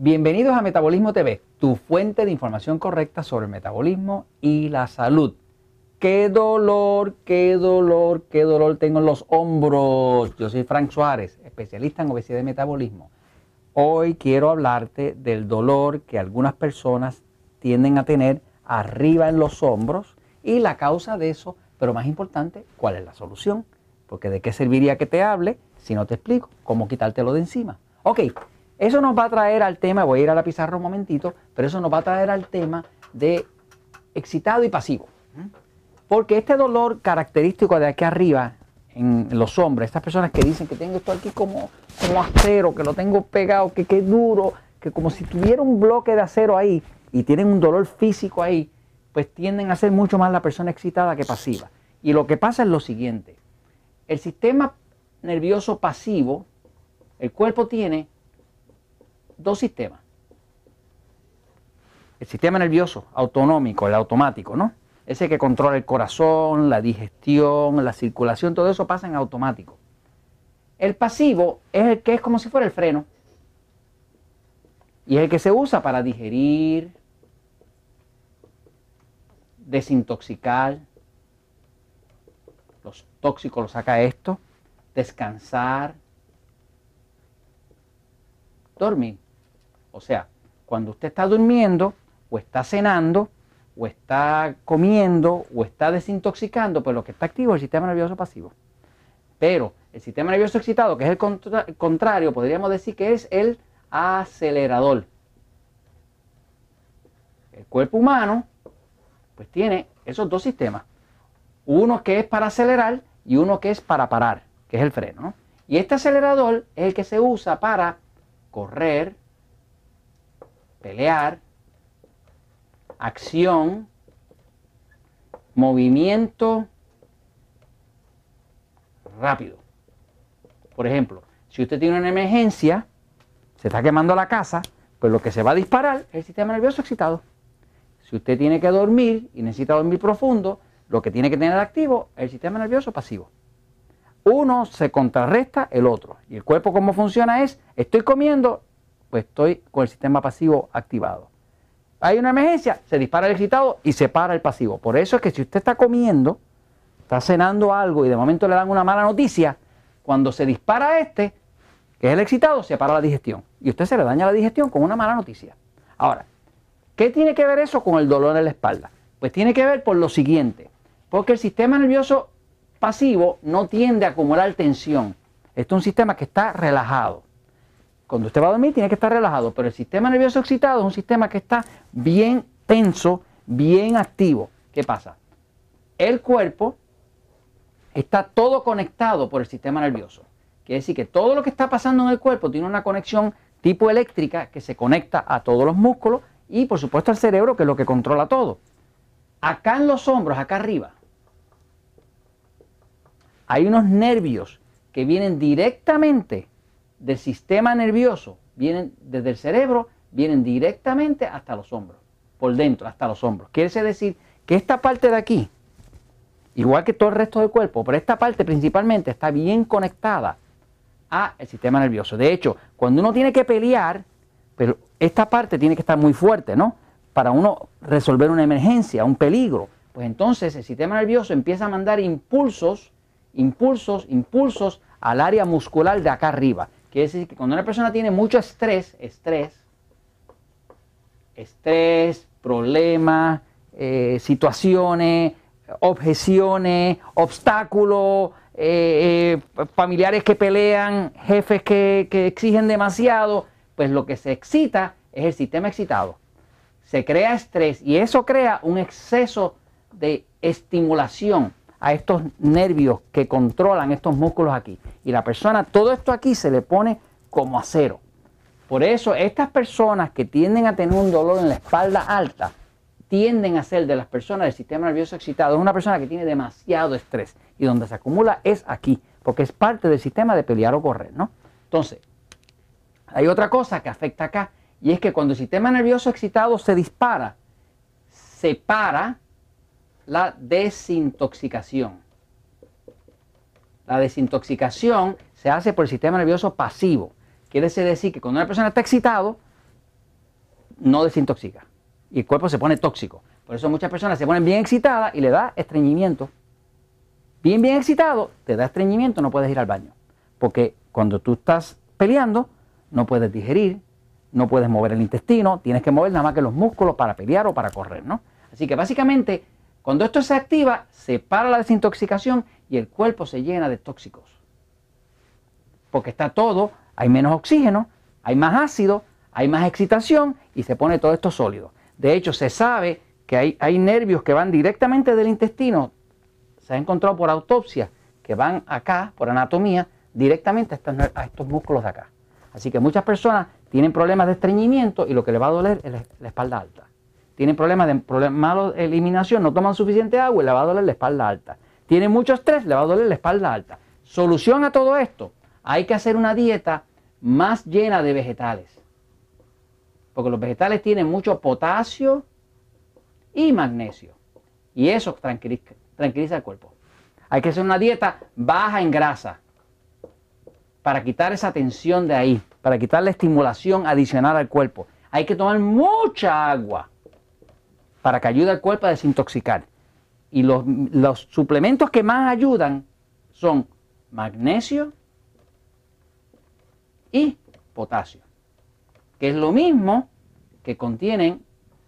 Bienvenidos a Metabolismo TV, tu fuente de información correcta sobre el metabolismo y la salud. Qué dolor, qué dolor, qué dolor tengo en los hombros. Yo soy Frank Suárez, especialista en obesidad y metabolismo. Hoy quiero hablarte del dolor que algunas personas tienden a tener arriba en los hombros y la causa de eso, pero más importante, cuál es la solución. Porque de qué serviría que te hable si no te explico cómo quitártelo de encima. Ok, eso nos va a traer al tema, voy a ir a la pizarra un momentito, pero eso nos va a traer al tema de excitado y pasivo. Porque este dolor característico de aquí arriba, en los hombres, estas personas que dicen que tengo esto aquí como, como acero, que lo tengo pegado, que qué duro, que como si tuviera un bloque de acero ahí y tienen un dolor físico ahí, pues tienden a ser mucho más la persona excitada que pasiva. Y lo que pasa es lo siguiente, el sistema nervioso pasivo, el cuerpo tiene dos sistemas. El sistema nervioso autonómico, el automático, ¿no? Ese que controla el corazón, la digestión, la circulación, todo eso pasa en automático. El pasivo es el que es como si fuera el freno. Y es el que se usa para digerir, desintoxicar, los tóxicos los saca esto, descansar, dormir. O sea, cuando usted está durmiendo o está cenando o está comiendo o está desintoxicando, pues lo que está activo es el sistema nervioso pasivo. Pero el sistema nervioso excitado, que es el contrario, podríamos decir que es el acelerador. El cuerpo humano, pues tiene esos dos sistemas. Uno que es para acelerar y uno que es para parar, que es el freno. Y este acelerador es el que se usa para correr, pelear, acción, movimiento rápido. Por ejemplo, si usted tiene una emergencia, se está quemando la casa, pues lo que se va a disparar es el sistema nervioso excitado. Si usted tiene que dormir y necesita dormir profundo, lo que tiene que tener activo es el sistema nervioso pasivo. Uno se contrarresta el otro. Y el cuerpo cómo funciona es, estoy comiendo, pues estoy con el sistema pasivo activado. Hay una emergencia, se dispara el excitado y se para el pasivo. Por eso es que si usted está comiendo, está cenando algo y de momento le dan una mala noticia, cuando se dispara este, que es el excitado, se para la digestión. Y usted se le daña la digestión con una mala noticia. Ahora, ¿qué tiene que ver eso con el dolor en la espalda? Pues tiene que ver por lo siguiente. Porque el sistema nervioso pasivo no tiende a acumular tensión. Esto es un sistema que está relajado. Cuando usted va a dormir tiene que estar relajado, pero el sistema nervioso excitado es un sistema que está bien tenso, bien activo. ¿Qué pasa? El cuerpo está todo conectado por el sistema nervioso. Quiere decir que todo lo que está pasando en el cuerpo tiene una conexión tipo eléctrica que se conecta a todos los músculos y por supuesto al cerebro que es lo que controla todo. Acá en los hombros, acá arriba, hay unos nervios que vienen directamente del sistema nervioso, vienen desde el cerebro, vienen directamente hasta los hombros, por dentro, hasta los hombros. Quiere decir que esta parte de aquí, igual que todo el resto del cuerpo, pero esta parte principalmente está bien conectada al sistema nervioso. De hecho, cuando uno tiene que pelear, pero esta parte tiene que estar muy fuerte, ¿no? Para uno resolver una emergencia, un peligro. Pues entonces el sistema nervioso empieza a mandar impulsos impulsos, impulsos al área muscular de acá arriba. Quiere decir que cuando una persona tiene mucho estrés, estrés, estrés, problemas, eh, situaciones, objeciones, obstáculos, eh, eh, familiares que pelean, jefes que, que exigen demasiado, pues lo que se excita es el sistema excitado. Se crea estrés y eso crea un exceso de estimulación a estos nervios que controlan estos músculos aquí. Y la persona, todo esto aquí se le pone como acero. Por eso estas personas que tienden a tener un dolor en la espalda alta, tienden a ser de las personas del sistema nervioso excitado. Es una persona que tiene demasiado estrés y donde se acumula es aquí, porque es parte del sistema de pelear o correr, ¿no? Entonces, hay otra cosa que afecta acá y es que cuando el sistema nervioso excitado se dispara, se para la desintoxicación. La desintoxicación se hace por el sistema nervioso pasivo. Quiere decir que cuando una persona está excitado, no desintoxica. Y el cuerpo se pone tóxico. Por eso muchas personas se ponen bien excitadas y le da estreñimiento. Bien, bien excitado, te da estreñimiento, no puedes ir al baño. Porque cuando tú estás peleando, no puedes digerir, no puedes mover el intestino, tienes que mover nada más que los músculos para pelear o para correr, ¿no? Así que básicamente, cuando esto se activa, se para la desintoxicación y el cuerpo se llena de tóxicos. Porque está todo, hay menos oxígeno, hay más ácido, hay más excitación y se pone todo esto sólido. De hecho, se sabe que hay, nervios que van directamente del intestino, se ha encontrado por autopsia, que van acá, por anatomía, directamente a estos, músculos de acá. Así que muchas personas tienen problemas de estreñimiento y lo que le va a doler es la espalda alta. Tienen problemas de mala eliminación, no toman suficiente agua y le va a doler la espalda alta. Tienen mucho estrés, le va a doler la espalda alta. Solución a todo esto, hay que hacer una dieta más llena de vegetales. Porque los vegetales tienen mucho potasio y magnesio. Y eso tranquiliza, tranquiliza el cuerpo. Hay que hacer una dieta baja en grasa para quitar esa tensión de ahí, para quitar la estimulación adicional al cuerpo. Hay que tomar mucha agua para que ayude al cuerpo a desintoxicar. Y los, suplementos que más ayudan son magnesio y potasio, que es lo mismo que contienen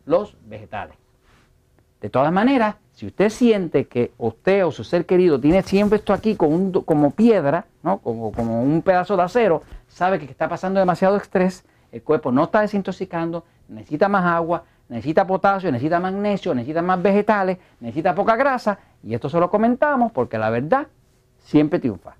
los vegetales. De todas maneras, si usted siente que usted o su ser querido tiene siempre esto aquí como, como piedra, ¿no? como, como un pedazo de acero, sabe que está pasando demasiado estrés, el cuerpo no está desintoxicando, necesita más agua, necesita potasio, necesita magnesio, necesita más vegetales, necesita poca grasa, y esto se lo comentamos porque la verdad siempre triunfa.